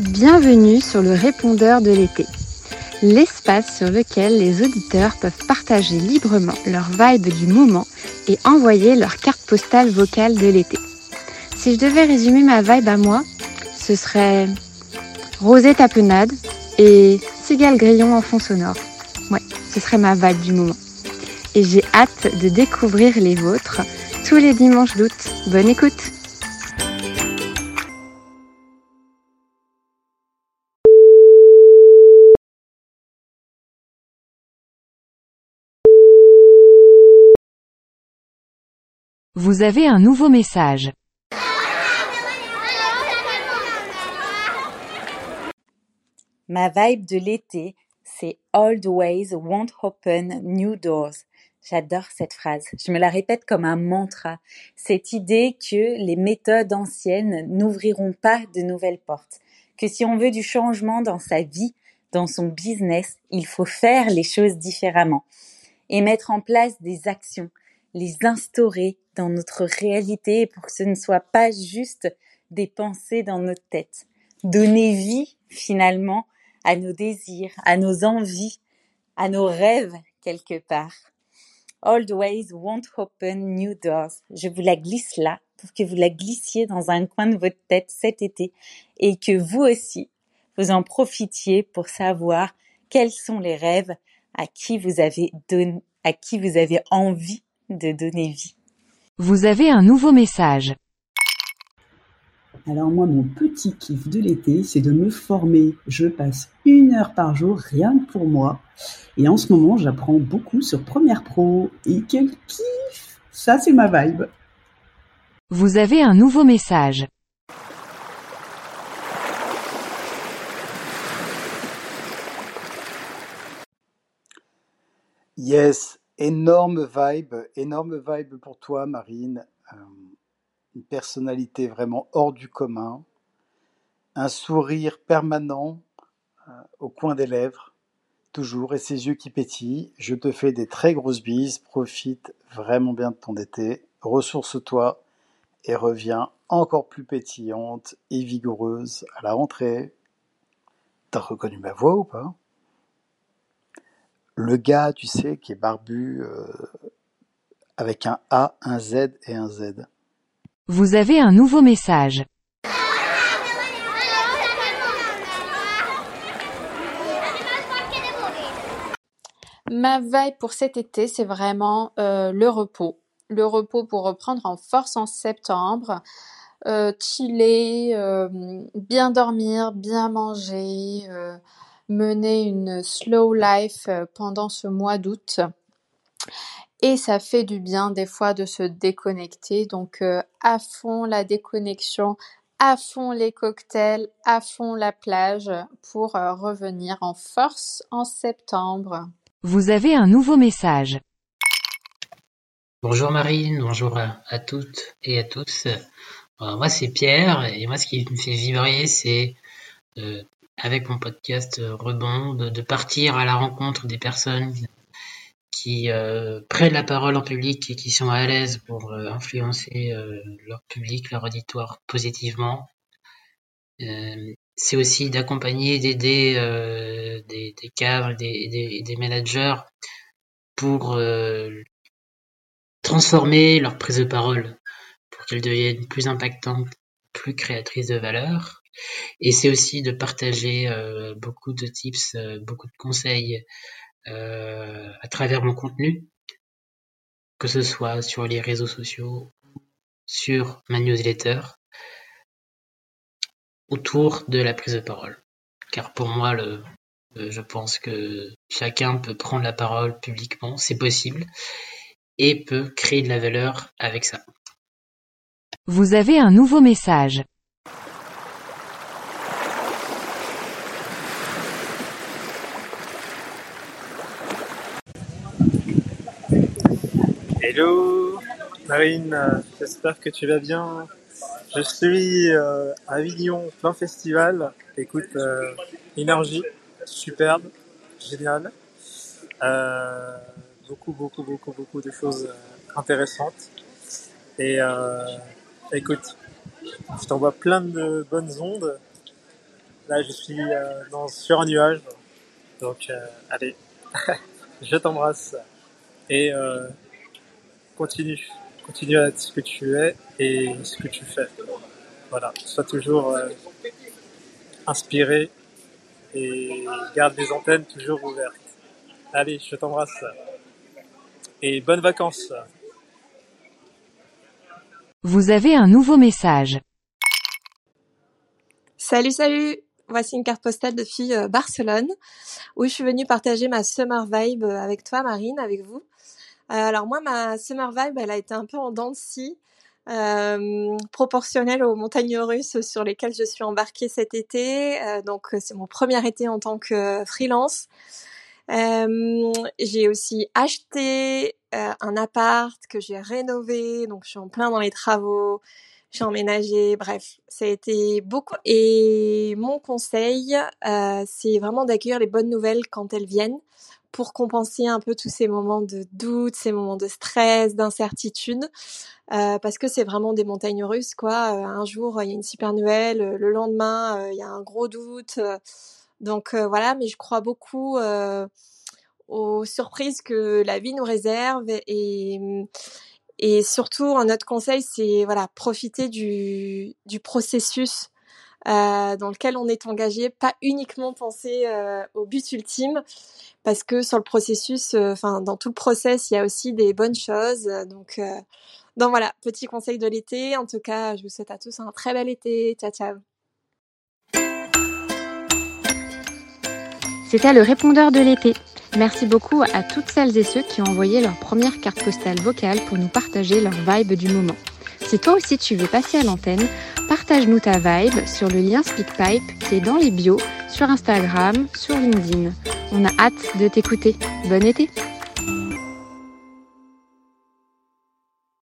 Bienvenue sur le répondeur de l'été, l'espace sur lequel les auditeurs peuvent partager librement leur vibe du moment et envoyer leur carte postale vocale de l'été. Si je devais résumer ma vibe à moi, ce serait rosée tapenade et cigale grillon en fond sonore. Ouais, ce serait ma vibe du moment. Et j'ai hâte de découvrir les vôtres tous les dimanches d'août. Bonne écoute Vous avez un nouveau message. Ma vibe de l'été, c'est Old ways won't open new doors. J'adore cette phrase. Je me la répète comme un mantra. Cette idée que les méthodes anciennes n'ouvriront pas de nouvelles portes. Que si on veut du changement dans sa vie, dans son business, il faut faire les choses différemment et mettre en place des actions, les instaurer dans notre réalité pour que ce ne soit pas juste des pensées dans notre tête. Donner vie finalement à nos désirs, à nos envies, à nos rêves quelque part. Old ways won't open new doors. Je vous la glisse là pour que vous la glissiez dans un coin de votre tête cet été et que vous aussi, vous en profitiez pour savoir quels sont les rêves à qui vous avez donné, à qui vous avez envie de donner vie. Vous avez un nouveau message. Alors moi, mon petit kiff de l'été, c'est de me former. Je passe une heure par jour rien que pour moi. Et en ce moment, j'apprends beaucoup sur Premiere Pro. Et quel kiff Ça, c'est ma vibe. Vous avez un nouveau message. Yes, énorme vibe, énorme vibe pour toi, Marine. Euh, une personnalité vraiment hors du commun, un sourire permanent euh, au coin des lèvres, toujours, et ses yeux qui pétillent. Je te fais des très grosses bises, profite vraiment bien de ton été, ressource-toi et reviens encore plus pétillante et vigoureuse à la rentrée. T'as reconnu ma voix ou pas? Le gars, tu sais, qui est barbu euh, avec un A, un Z et un Z. Vous avez un nouveau message. Ma veille pour cet été, c'est vraiment euh, le repos. Le repos pour reprendre en force en septembre. Euh, chiller, euh, bien dormir, bien manger, euh, mener une slow life euh, pendant ce mois d'août. Et ça fait du bien des fois de se déconnecter. Donc euh, à fond la déconnexion, à fond les cocktails, à fond la plage pour euh, revenir en force en septembre. Vous avez un nouveau message. Bonjour Marine, bonjour à, à toutes et à tous. Euh, moi c'est Pierre et moi ce qui me fait vibrer c'est euh, avec mon podcast euh, Rebond de, de partir à la rencontre des personnes qui euh, prennent la parole en public et qui sont à l'aise pour euh, influencer euh, leur public, leur auditoire positivement. Euh, c'est aussi d'accompagner, d'aider euh, des, des cadres, des, des, des managers pour transformer leur prise de parole, pour qu'elles deviennent plus impactantes, plus créatrices de valeur. Et c'est aussi de partager euh, beaucoup de tips, euh, beaucoup de conseils euh, à travers mon contenu, que ce soit sur les réseaux sociaux, sur ma newsletter, autour de la prise de parole. Car pour moi, je pense que chacun peut prendre la parole publiquement, c'est possible, et peut créer de la valeur avec ça. Vous avez un nouveau message. Hello Marine, euh, j'espère que tu vas bien. Je suis euh, à Avignon, plein festival. Écoute, euh, énergie, superbe, génial. Euh, beaucoup, beaucoup, beaucoup, beaucoup de choses euh, intéressantes. Et euh, écoute, je t'envoie plein de bonnes ondes Là, je suis dans, sur un nuage. Donc, allez, je t'embrasse. Et continue. Continue à être ce que tu es et ce que tu fais. Voilà. Sois toujours euh, inspiré et garde les antennes toujours ouvertes. Allez, je t'embrasse. Et bonnes vacances. Vous avez un nouveau message. Salut, salut Voici une carte postale depuis euh, Barcelone, où je suis venue partager ma summer vibe euh, avec toi, Marine, avec vous. Euh, alors moi, ma summer vibe, elle a été un peu en dents de scie, euh, proportionnelle aux montagnes russes sur lesquelles je suis embarquée cet été. Euh, donc c'est mon premier été en tant que freelance. J'ai aussi acheté un appart que j'ai rénové, donc je suis en plein dans les travaux j'ai emménagé, bref, ça a été beaucoup. Et mon conseil, c'est vraiment d'accueillir les bonnes nouvelles quand elles viennent pour compenser un peu tous ces moments de doute, ces moments de stress, d'incertitude, euh, parce que c'est vraiment des montagnes russes, quoi. Euh, un jour, il y a une super nouvelle, le lendemain, euh, il y a un gros doute. donc euh, voilà, mais je crois beaucoup aux surprises que la vie nous réserve et, et surtout, un autre conseil, c'est voilà, profiter du, du processus euh, dans lequel on est engagé, pas uniquement penser euh, au but ultime, parce que sur le processus, euh, enfin dans tout le process, il y a aussi des bonnes choses. Donc, euh, donc voilà, petit conseil de l'été. En tout cas, je vous souhaite à tous un très bel été. Ciao ciao. C'était le répondeur de l'été. Merci beaucoup à toutes celles et ceux qui ont envoyé leur première carte postale vocale pour nous partager leur vibe du moment. Si toi aussi tu veux passer à l'antenne, partage-nous ta vibe sur le lien SpeakPipe qui est dans les bios, sur Instagram, sur LinkedIn. On a hâte de t'écouter. Bon été